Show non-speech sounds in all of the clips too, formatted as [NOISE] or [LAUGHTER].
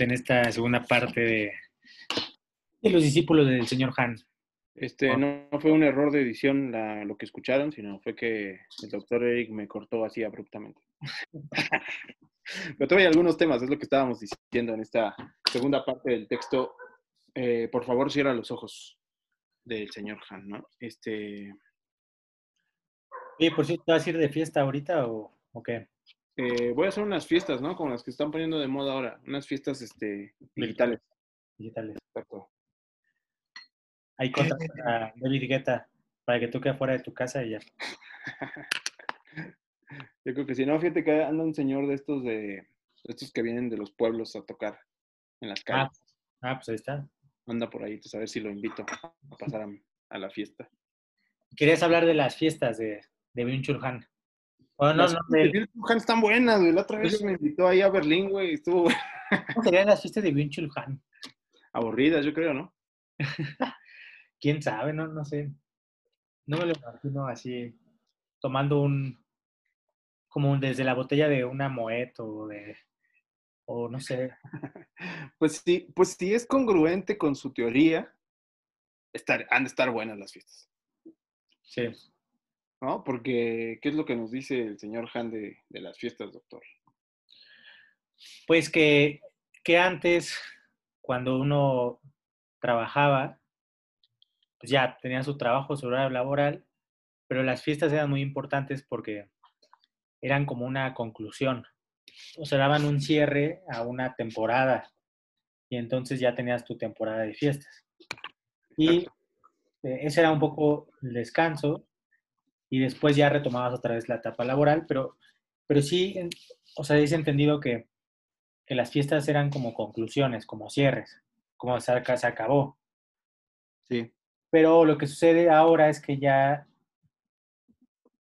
Estamos en esta segunda parte de, de los discípulos del señor Han. Este, no, no fue un error de edición la- lo que escucharon, sino fue que el doctor Eric me cortó así abruptamente. [LAUGHS] Pero todavía hay algunos temas, es lo que estábamos diciendo en esta segunda parte del texto. Eh, por favor, cierra los ojos del señor Han, ¿no? Este, Oye, por cierto, ¿te vas a ir de fiesta ahorita o, o qué? Eh, voy a hacer unas fiestas, ¿no? Como las que están poniendo de moda ahora, unas fiestas este, digitales. Digitales. Exacto. Ahí contratas a David Guetta para que toque afuera de tu casa y ya. [LAUGHS] Yo creo que si no, fíjate que anda un señor de estos de estos que vienen de los pueblos a tocar en las calles. Ah, ah, pues ahí está. Anda por ahí, entonces a ver si lo invito a pasar a, a la fiesta. Querías hablar de las fiestas de, de Byung-Chul Han. Bueno, no, Las no, fiestas de Pullman están buenas, güey. La otra vez me invitó ahí a Berlín, güey. Estuvo ¿cómo serían las fiestas de Byung-Chul Han? aburridas, yo creo, ¿no? [LAUGHS] quién sabe, no, no sé. No me lo imagino así, tomando un, como desde la botella de una Moet o de, o no sé. [LAUGHS] Pues sí, pues si es congruente con su teoría, estar, han de estar buenas las fiestas, Sí. ¿No? Porque, ¿qué es lo que nos dice el señor Han de, de las fiestas, doctor? Pues que, que antes, cuando uno trabajaba, pues ya tenía su trabajo, su horario laboral, pero las fiestas eran muy importantes porque eran como una conclusión. O sea, daban un cierre a una temporada y entonces ya tenías tu temporada de fiestas. Y eh, ese era un poco el descanso y después ya retomabas otra vez la etapa laboral, pero, pero sí, o sea, es entendido que, que las fiestas eran como conclusiones, como cierres, como se, ac- se acabó. Sí. Pero lo que sucede ahora es que ya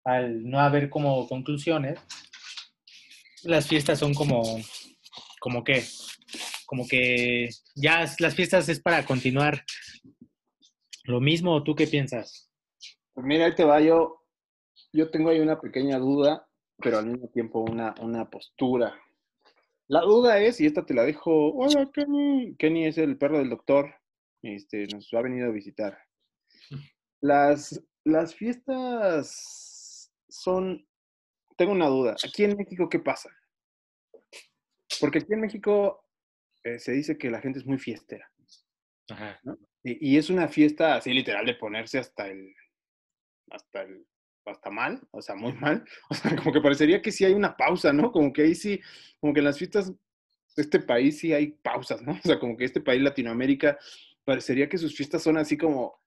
al no haber como conclusiones, las fiestas son como, como que, como que ya las fiestas es para continuar lo mismo, ¿o tú qué piensas? Pues mira, ahí te va, yo, yo tengo ahí una pequeña duda, pero al mismo tiempo una, una postura. La duda es, y esta te la dejo, hola Kenny, Kenny es el perro del doctor, este, nos ha venido a visitar. Las, las fiestas son, tengo una duda, aquí en México, ¿qué pasa? Porque aquí en México eh, se dice que la gente es muy fiestera. Ajá. Y, y es una fiesta así literal de ponerse hasta el, hasta el, hasta mal, o sea, muy [LAUGHS] mal. O sea, como que parecería que sí hay una pausa, ¿no? Como que ahí sí, como que en las fiestas de este país sí hay pausas, ¿no? [LAUGHS] O sea, como que este país, Latinoamérica, parecería que sus fiestas son así como,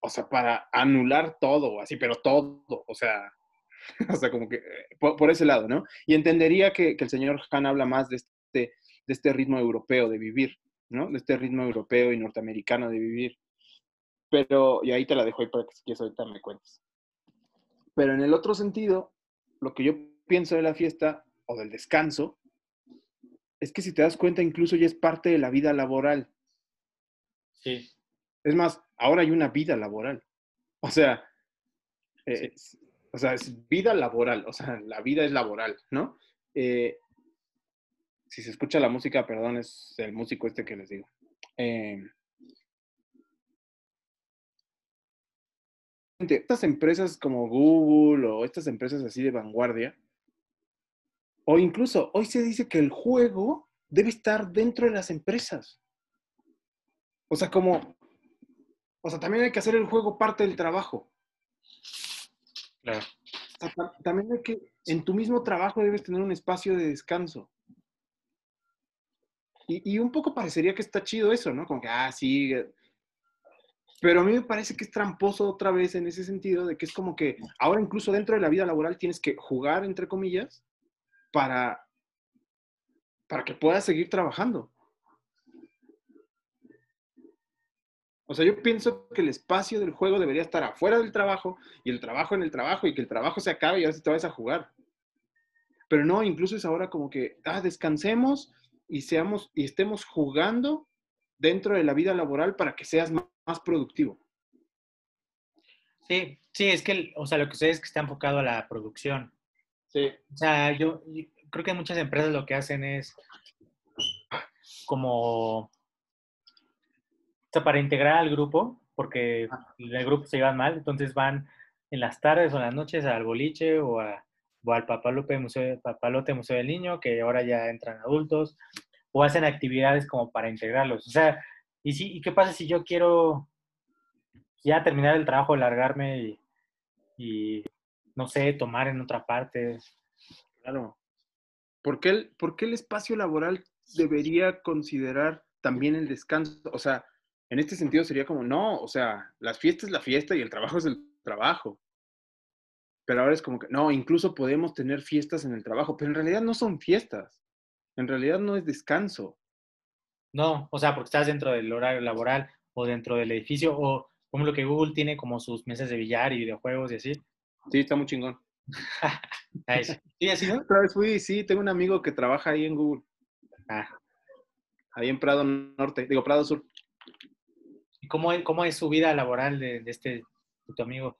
o sea, para anular todo, así, pero todo, o sea, [LAUGHS] o sea, como que eh, por, ese lado, ¿no? Y entendería que, que el señor Han habla más de este, de este ritmo europeo de vivir, ¿no? De este ritmo europeo y norteamericano de vivir. Pero, y ahí te la dejo ahí para que si quieres ahorita me cuentes. Pero en el otro sentido, lo que yo pienso de la fiesta o del descanso es que si te das cuenta, incluso ya es parte de la vida laboral. Sí. Es más, ahora hay una vida laboral. O sea, eh, es- o sea, es vida laboral, o sea, la vida es laboral, ¿no? Eh, si se escucha la música, perdón, es el músico este que les digo. Eh, estas empresas como Google o estas empresas así de vanguardia, o incluso hoy se dice que el juego debe estar dentro de las empresas. O sea, como, o sea, también hay que hacer el juego parte del trabajo. Claro. O sea, ta- también hay que, en tu mismo trabajo debes tener un espacio de descanso. Y, y un poco parecería que está chido eso, ¿no? Como que, ah, sí. Pero a mí me parece que es tramposo otra vez en ese sentido de que es como que ahora incluso dentro de la vida laboral tienes que jugar, entre comillas, para, para que puedas seguir trabajando. O sea, yo pienso que el espacio del juego debería estar afuera del trabajo y el trabajo en el trabajo y que el trabajo se acabe y ahora sí te vas a jugar. Pero no, incluso es ahora como que, ah, descansemos y seamos y estemos jugando dentro de la vida laboral para que seas más productivo. Sí, sí, es que, o sea, lo que sucede es que está enfocado a la producción. Sí. O sea, yo, yo creo que muchas empresas lo que hacen es, como, o sea, para integrar al grupo, porque el grupo se llevan mal, entonces van en las tardes o en las noches al boliche o, a, o al Papalote Museo, Papalote Museo del Niño, que ahora ya entran adultos, o hacen actividades como para integrarlos. O sea, ¿y, si, ¿y qué pasa si yo quiero ya terminar el trabajo, largarme y, no sé, tomar en otra parte? Claro. ¿Por qué, el, ¿Por qué el espacio laboral debería considerar también el descanso? O sea, en este sentido sería como, no, o sea, las fiestas es la fiesta y el trabajo es el trabajo. Pero ahora es como que, no, incluso podemos tener fiestas en el trabajo, pero en realidad no son fiestas. En realidad no es descanso. No, o sea, porque estás dentro del horario laboral o dentro del edificio o como lo que Google tiene como sus mesas de billar y videojuegos y así. Sí, está muy chingón. [LAUGHS] ¿Sí, así, no? Otra vez fui, sí, tengo un amigo que trabaja ahí en Google. Ah. Ahí en Prado Norte, digo Prado Sur. ¿Y cómo, cómo es su vida laboral de, de este, de tu amigo?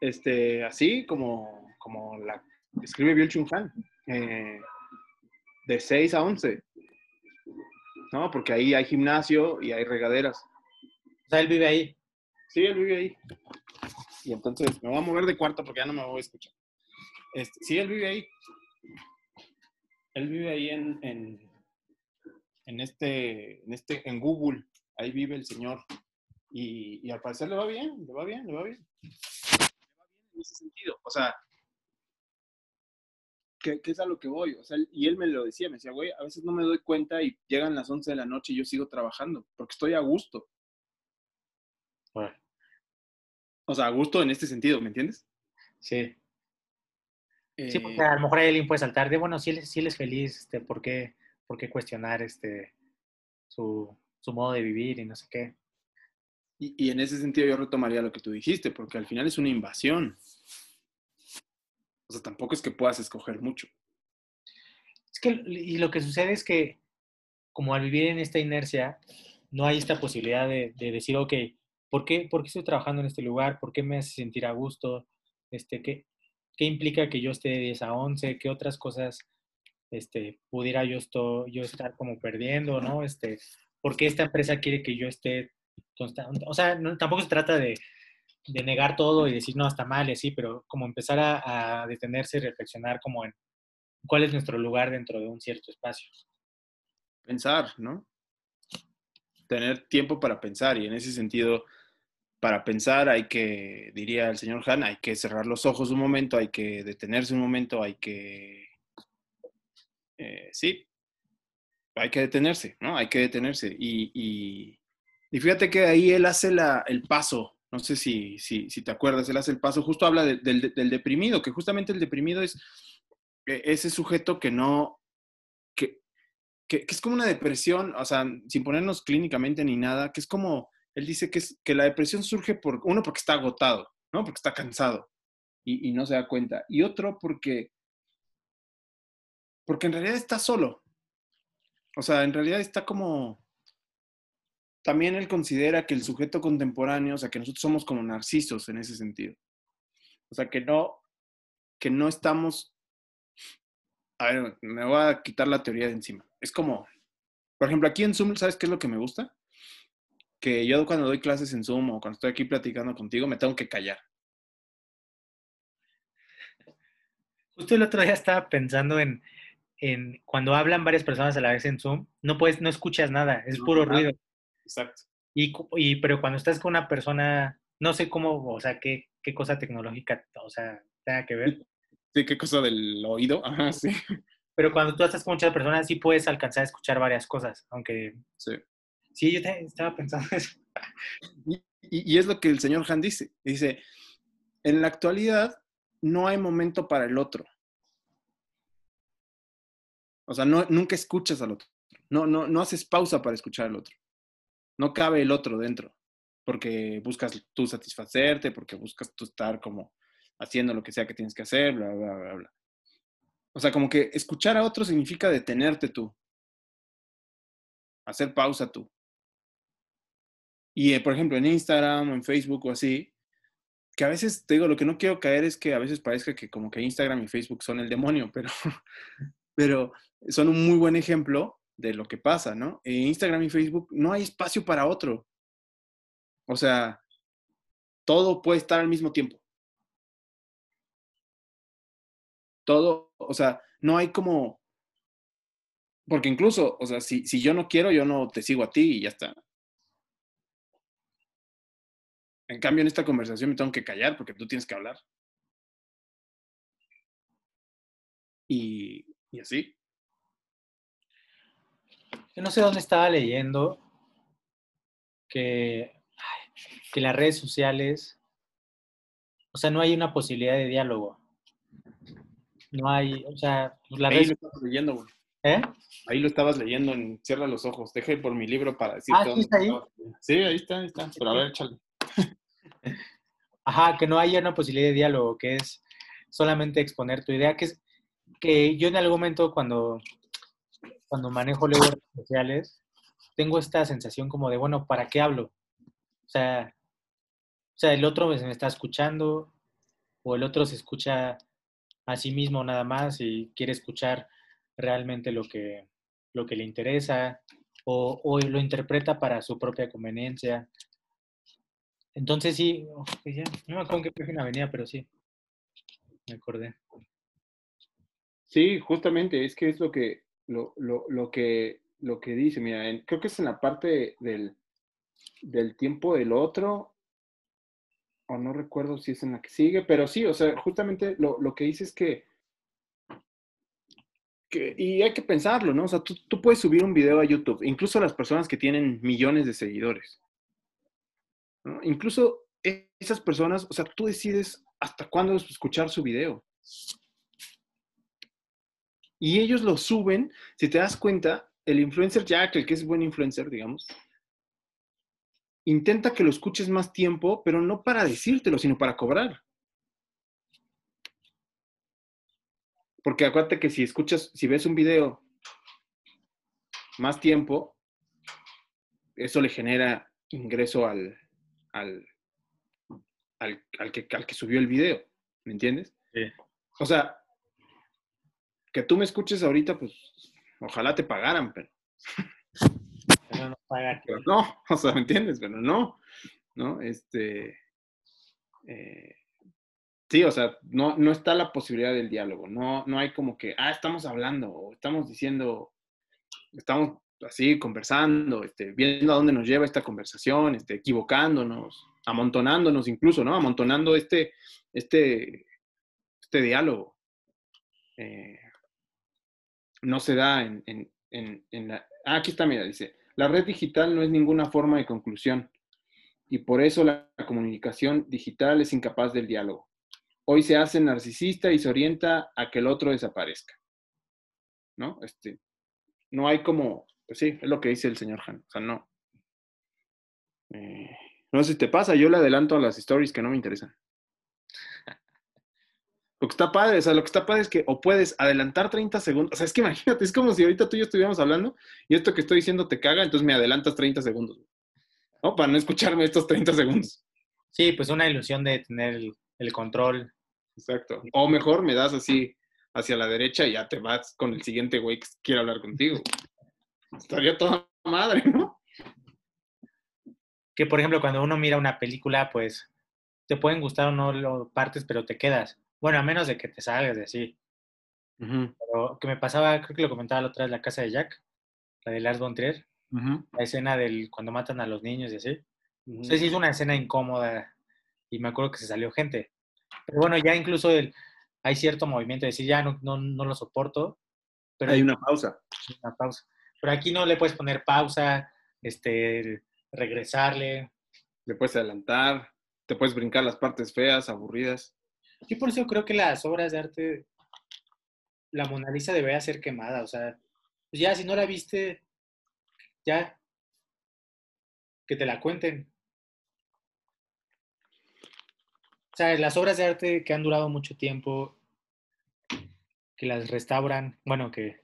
Este, así como, como la escribe Bill Chung Han, eh, de 6 a 11. No, porque ahí hay gimnasio y hay regaderas. O sea, él vive ahí. Sí, él vive ahí. Y entonces me voy a mover de cuarto porque ya no me voy a escuchar. Este, sí, él vive ahí. Él vive ahí en, en, en, este, en este, en Google. Ahí vive el señor. Y, y al parecer le va bien, le va bien, le va bien. Le va bien en ese sentido. O sea, ¿qué, qué es a lo que voy? O sea, y él me lo decía, me decía, güey, a veces no me doy cuenta y llegan las 11 de la noche y yo sigo trabajando porque estoy a gusto. Bueno, O sea, a gusto en este sentido, ¿me entiendes? sí. Sí, Eh, porque a lo mejor a alguien puede saltar de, bueno, si él, es- si él es feliz, este, ¿por, qué, ¿por qué cuestionar este, su, su modo de vivir y no sé qué? Y, y en ese sentido yo retomaría lo que tú dijiste, porque al final es una invasión. O sea, tampoco es que puedas escoger mucho. Es que, y lo que sucede es que, como al vivir en esta inercia, no hay esta posibilidad de, de decir, ok, ¿por qué, ¿por qué estoy trabajando en este lugar? ¿Por qué me hace sentir a gusto? Este, ¿qué, ¿Qué implica que yo esté de 10 a 11? ¿Qué otras cosas este, pudiera yo, yo estar como perdiendo, ¿no? Este, ¿Por qué esta empresa quiere que yo esté constante? O sea, tampoco se trata de, de negar todo y decir, no, está mal y así, pero como empezar a, detenerse y reflexionar como en cuál es nuestro lugar dentro de un cierto espacio. Pensar, ¿no? Tener tiempo para pensar y en ese sentido, para pensar hay que, diría el señor Han, hay que cerrar los ojos un momento, hay que detenerse un momento, hay que... eh, sí, hay que detenerse, ¿no? Hay que detenerse. Y, y, y fíjate que ahí él hace la, el paso, no sé si, si, si te acuerdas, él hace el paso, justo habla de- del, del deprimido, que justamente el deprimido es eh, ese sujeto que no, que, que, que es como una depresión, o sea, sin ponernos clínicamente ni nada, que es como, él dice que, es, que la depresión surge por, uno, porque está agotado, ¿no? Porque está cansado y, y no se da cuenta. Y otro, porque, porque en realidad está solo. O sea, en realidad está como... También él considera que el sujeto contemporáneo, o sea, que nosotros somos como narcisos en ese sentido. O sea, que no, que no estamos... A ver, me voy a quitar la teoría de encima. Es como, por ejemplo, aquí en Zoom, ¿sabes qué es lo que me gusta? Que yo cuando doy clases en Zoom o cuando estoy aquí platicando contigo, me tengo que callar. Justo el otro día estaba pensando en, en cuando hablan varias personas a la vez en Zoom, no puedes, no escuchas nada, es No, puro nada. ruido. Exacto. Y, pero cuando estás con una persona, no sé cómo, o sea, qué, qué cosa tecnológica, o sea, tenga que ver, Sí, qué cosa del oído. Ajá, sí. [LAUGHS] pero cuando tú estás con muchas personas sí puedes alcanzar a escuchar varias cosas, aunque sí. sí, yo te- estaba pensando eso. Y, y- y es lo que el señor Han dice. Dice, en la actualidad no hay momento para el otro. O sea, no, nunca escuchas al otro. No, no, no haces pausa para escuchar al otro. No cabe el otro dentro. Porque buscas tú satisfacerte, porque buscas tú estar como haciendo lo que sea que tienes que hacer, bla, bla, bla, bla. O sea, como que escuchar a otro significa detenerte tú. Hacer pausa tú. Y, eh, por ejemplo, en Instagram o en Facebook o así, que a veces, te digo, lo que no quiero caer es que a veces parezca que como que Instagram y Facebook son el demonio, pero, [LAUGHS] pero son un muy buen ejemplo de lo que pasa, ¿no? En Instagram y Facebook no hay espacio para otro. O sea, todo puede estar al mismo tiempo. Todo, o sea, no hay como, porque incluso, o sea, si, si yo no quiero, yo no te sigo a ti y ya está. En cambio, en esta conversación me tengo que callar porque tú tienes que hablar. Y, y así. Yo no sé dónde estaba leyendo que, que las redes sociales, o sea, no hay una posibilidad de diálogo. No hay, o sea, pues, las Ahí redes... lo estabas leyendo, güey. ¿Eh? Ahí lo estabas leyendo en Cierra los ojos. Dejé por mi libro para decir Ah, ¿sí está ahí? Sí, ahí está, ahí está. Pero a ver, échale. [LAUGHS] Ajá, que no haya una posibilidad de diálogo, que es solamente exponer tu idea, que es que yo en algún momento cuando, cuando manejo luego redes sociales, tengo esta sensación como de, bueno, ¿para qué hablo? O sea, o sea, el otro me está escuchando o el otro se escucha a sí mismo nada más y quiere escuchar realmente lo que, lo que le interesa o, lo interpreta para su propia conveniencia. Entonces sí, no me acuerdo en qué página venía, pero sí, me acordé. Sí, justamente, es que es lo que, lo, lo, lo que, lo que dice, mira, creo que es en la parte del, del tiempo del otro, o no recuerdo si es en la que sigue, pero sí, o sea, justamente lo, lo que dice es que, y hay que pensarlo, ¿no? O sea, tú, tú puedes subir un video a YouTube, incluso las personas que tienen millones de seguidores. Incluso esas personas, o sea, tú decides hasta cuándo escuchar su video. Y ellos lo suben, si te das cuenta, el influencer Jack, el que es buen influencer, digamos, intenta que lo escuches más tiempo, pero no para decírtelo, sino para cobrar. Porque acuérdate que si escuchas, si ves un video más tiempo, eso le genera ingreso al, al, al, al que, al que subió el video. ¿Me entiendes? Sí. O sea, que tú me escuches ahorita, pues ojalá te pagaran, pero, Pero no paga que- pero no, [LAUGHS] o sea, ¿me entiendes? Pero no, ¿no? Este, eh, sí, o sea, no, no está la posibilidad del diálogo, no, no hay como que, ah, estamos hablando, o estamos diciendo, estamos así conversando, este, viendo a dónde nos lleva esta conversación, este, equivocándonos, amontonándonos incluso, ¿no? Amontonando este, este, este diálogo. Eh, no se da en, en- en- en la... Ah, aquí está, mira, dice, la red digital no es ninguna forma de conclusión y por eso la comunicación digital es incapaz del diálogo. Hoy se hace narcisista y se orienta a que el otro desaparezca. ¿No? Este, no hay como, pues sí, es lo que dice el señor Han. O sea, no. Eh, no sé si te pasa, yo le adelanto a las stories que no me interesan. Lo que está padre, o sea, lo que está padre es que o puedes adelantar 30 segundos. O sea, es que [LAUGHS] imagínate, es como si ahorita tú y yo estuviéramos hablando y esto que estoy diciendo te caga, entonces me adelantas 30 segundos. ¿No? Para no escucharme estos 30 segundos. Sí, pues una ilusión de tener el, el control. Exacto. O mejor me das así hacia la derecha y ya te vas con el siguiente güey que quiere hablar contigo. Estaría toda madre, ¿no? Que por ejemplo, cuando uno mira una película, pues te pueden gustar o no lo partes, pero te quedas. Bueno, a menos de que te salgas de así. Pero que me pasaba, creo que lo comentaba la otra vez, la casa de Jack, la de Lars von Trier, la escena del cuando matan a los niños y así. No sé si es una escena incómoda y me acuerdo que se salió gente. Pero bueno, ya incluso el, hay cierto movimiento de decir, ya no, no, no lo soporto, pero Hay una pausa. una pausa. Pero aquí no le puedes poner pausa, este, regresarle. Le puedes adelantar, te puedes brincar las partes feas, aburridas. Yo por eso creo que las obras de arte, la Mona Lisa debería ser quemada. O sea, pues ya si no la viste, ya que te la cuenten. O sea, las obras de arte que han durado mucho tiempo, que las restauran, bueno, que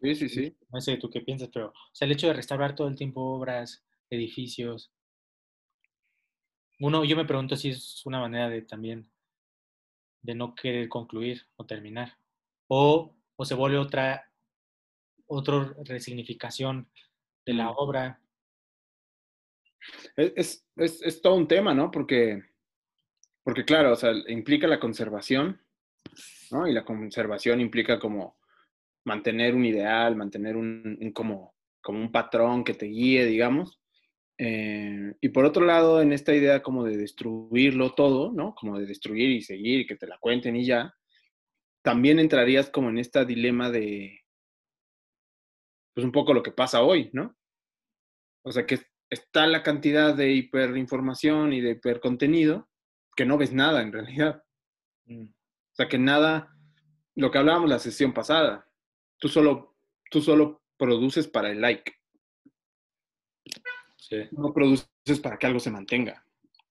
Sí, sí, sí. no sé tú qué piensas, pero o sea, el hecho de restaurar todo el tiempo obras, edificios, uno, yo me pregunto si es una manera de también de no querer concluir o terminar. O, o se vuelve otra, otra resignificación de la obra. Es, es, es, todo un tema, ¿no? Porque, porque claro, o sea, implica la conservación, ¿no? Y la conservación implica como mantener un ideal, mantener un, un como, como un patrón que te guíe, digamos. Eh, y por otro lado, en esta idea como de destruirlo todo, ¿no? Como de destruir y seguir y que te la cuenten y ya, también entrarías como en este dilema de, pues un poco lo que pasa hoy, ¿no? O sea, que está la cantidad de hiperinformación y de hipercontenido que no ves nada en realidad. Mm. O sea, que nada, lo que hablábamos la sesión pasada, tú solo, tú solo produces para el like. No produces para que algo se mantenga,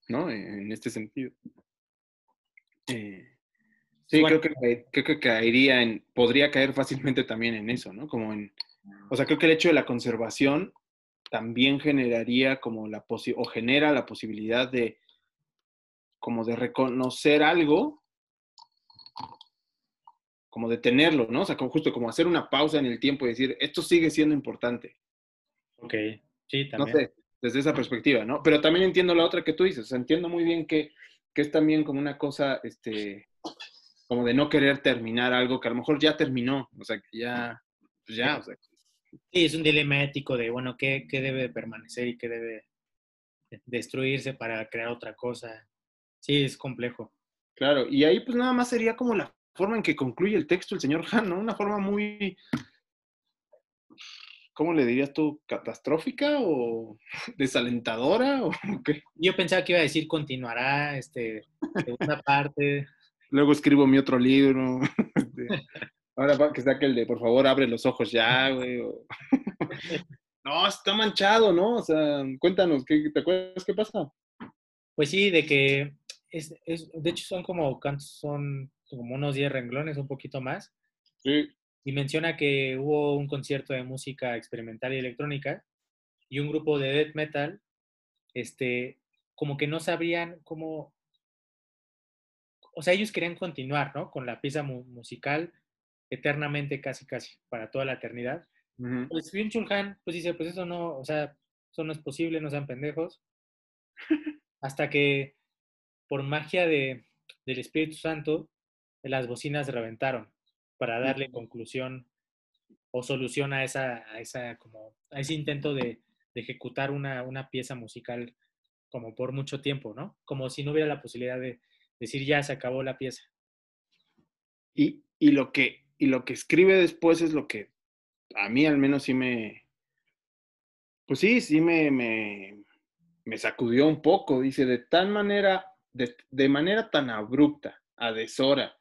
¿no? En este sentido. Eh, sí, creo, que, creo que caería en, podría caer fácilmente también en eso, ¿no? Como en, o sea, creo que el hecho de la conservación también generaría como la o genera la posibilidad de como de reconocer algo, como de tenerlo, ¿no? O sea, como justo como hacer una pausa en el tiempo y decir, esto sigue siendo importante. Ok, sí, también. No sé, desde esa perspectiva, ¿no? Pero también entiendo la otra que tú dices, o sea, entiendo muy bien que, que es también como una cosa, este, como de no querer terminar algo que a lo mejor ya terminó, o sea, que ya, pues ya, o sea, Sí, es un dilema ético de, bueno, ¿qué, qué debe permanecer y qué debe destruirse para crear otra cosa? Sí, es complejo. Claro, y ahí pues nada más sería como la forma en que concluye el texto el señor Han, ¿no? Una forma muy, ¿cómo le dirías tú? ¿Catastrófica o [LAUGHS] desalentadora o [LAUGHS] qué? Yo pensaba que iba a decir continuará, este, segunda parte. [LAUGHS] Luego escribo mi otro libro. Este, Ahora que saque el de, por favor, abre los ojos ya, güey. no, está manchado, ¿no? O sea, cuéntanos, ¿qué, ¿te acuerdas qué pasa? Pues sí, de que, es, es, de hecho son como, son como unos 10 renglones, un poquito más. Sí. Y menciona que hubo un concierto de música experimental y electrónica y un grupo de death metal, este, como que no sabrían cómo, o sea, ellos querían continuar, ¿no? Con la pieza musical eternamente, casi, casi, para toda la eternidad. Pues bien Chulhan, pues dice, pues eso no, o sea, eso no es posible, no sean pendejos. [LAUGHS] Hasta que, por magia de, del Espíritu Santo, las bocinas reventaron para darle conclusión o solución a esa, a esa como, a ese intento de, de ejecutar una, una, pieza musical como por mucho tiempo, ¿no? Como si no hubiera la posibilidad de decir ya se acabó la pieza. Y, y lo que y lo que escribe después es lo que a mí al menos sí me, pues sí, sí me, me, me sacudió un poco. Dice, de tal manera, de, de manera tan abrupta, a deshora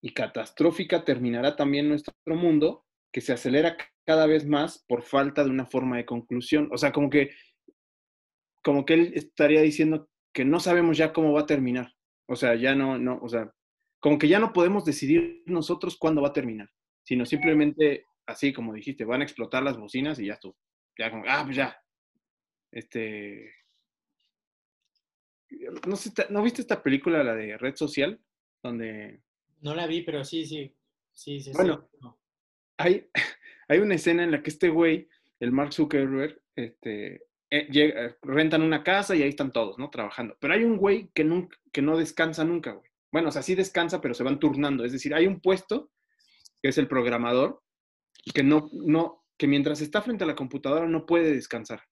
y catastrófica terminará también nuestro mundo que se acelera cada vez más por falta de una forma de conclusión. O sea, como que, como que él estaría diciendo que no sabemos ya cómo va a terminar. O sea, ya no, no, o sea, como que ya no podemos decidir nosotros cuándo va a terminar, sino simplemente, así como dijiste, van a explotar las bocinas y ya tú. Ya como, ah, pues ya. Este. No, sé, ¿No viste esta película, la de Red Social? Donde. No la vi, pero sí, sí. Sí, sí, bueno, Hay, [LAUGHS] hay una escena en la que este güey, el Mark Zuckerberg, este, eh, llega, rentan una casa y ahí están todos, ¿no? Trabajando. Pero hay un güey que, nunca, que no descansa nunca, güey. Bueno, o sea, sí descansa, pero se van turnando. Es decir, hay un puesto, que es el programador, que no, no, que mientras está frente a la computadora no puede descansar.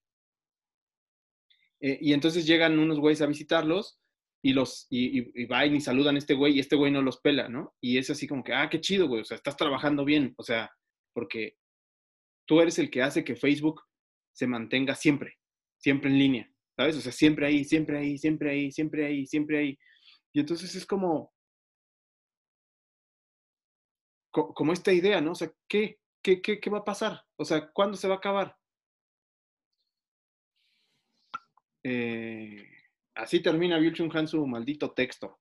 Eh, y entonces llegan unos güeyes a visitarlos y los y, y, y, saludan a este güey y este güey no los pela, ¿no? Y es así como que, ah, qué chido, güey, o sea, estás trabajando bien, o sea, porque tú eres el que hace que Facebook se mantenga siempre, siempre en línea, ¿sabes? O sea, siempre ahí, siempre ahí, siempre ahí, siempre ahí, siempre ahí. Y entonces es como, como esta idea, ¿no? O sea, ¿qué, qué, qué, qué va a pasar? O sea, ¿cuándo se va a acabar? Eh, así termina Bill Chung Han su maldito texto,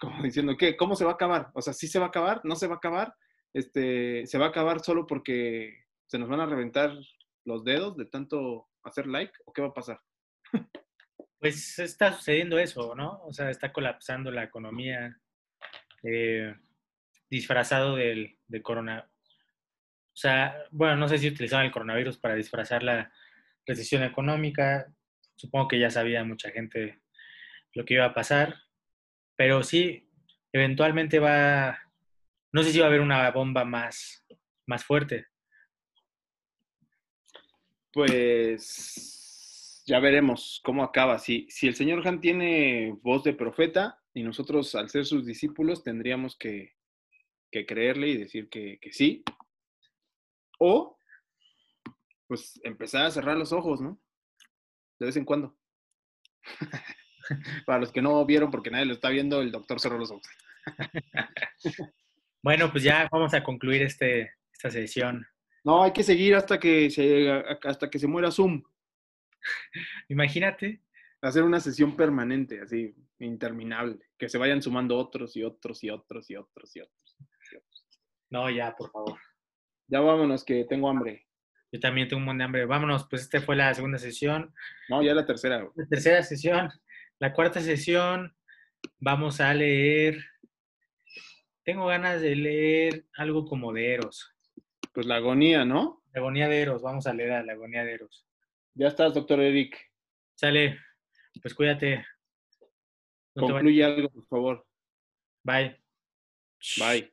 como [LAUGHS] diciendo, ¿qué? ¿Cómo se va a acabar? O sea, ¿sí se va a acabar? ¿No se va a acabar? Este, ¿Se va a acabar solo porque se nos van a reventar los dedos de tanto hacer like? ¿O qué va a pasar? Pues está sucediendo eso, ¿no? O sea, está colapsando la economía eh, disfrazado del, corona. sea, bueno, no sé si utilizaban el coronavirus para disfrazar la recesión económica. Supongo que ya sabía mucha gente lo que iba a pasar. Pero sí, eventualmente va, no sé si va a haber una bomba más, más fuerte. Pues ya veremos cómo acaba. Si, si el señor Han tiene voz de profeta y nosotros al ser sus discípulos tendríamos que, que creerle y decir que, que sí. O pues empezar a cerrar los ojos, ¿no? De vez en cuando. [LAUGHS] [LAUGHS] Para los que no vieron, porque nadie lo está viendo, el doctor cerró los ojos. [LAUGHS] bueno, pues ya vamos a concluir este, esta sesión. No, hay que seguir hasta que se, hasta que se muera Zoom. [LAUGHS] Imagínate. Hacer una sesión permanente, así, interminable. Que se vayan sumando otros y otros y otros y otros y otros. No, ya, por favor. Ya vámonos, que tengo hambre. Yo también tengo un montón de hambre. Vámonos, pues esta fue la segunda sesión. No, ya la tercera. La tercera sesión. La cuarta sesión, vamos a leer. Tengo ganas de leer algo como de Eros. Pues la agonía, ¿no? La agonía de Eros. Vamos a leer a la agonía de Eros. Ya estás, doctor Eric. Sale. Pues cuídate. Concluye algo, por favor. Bye. Bye.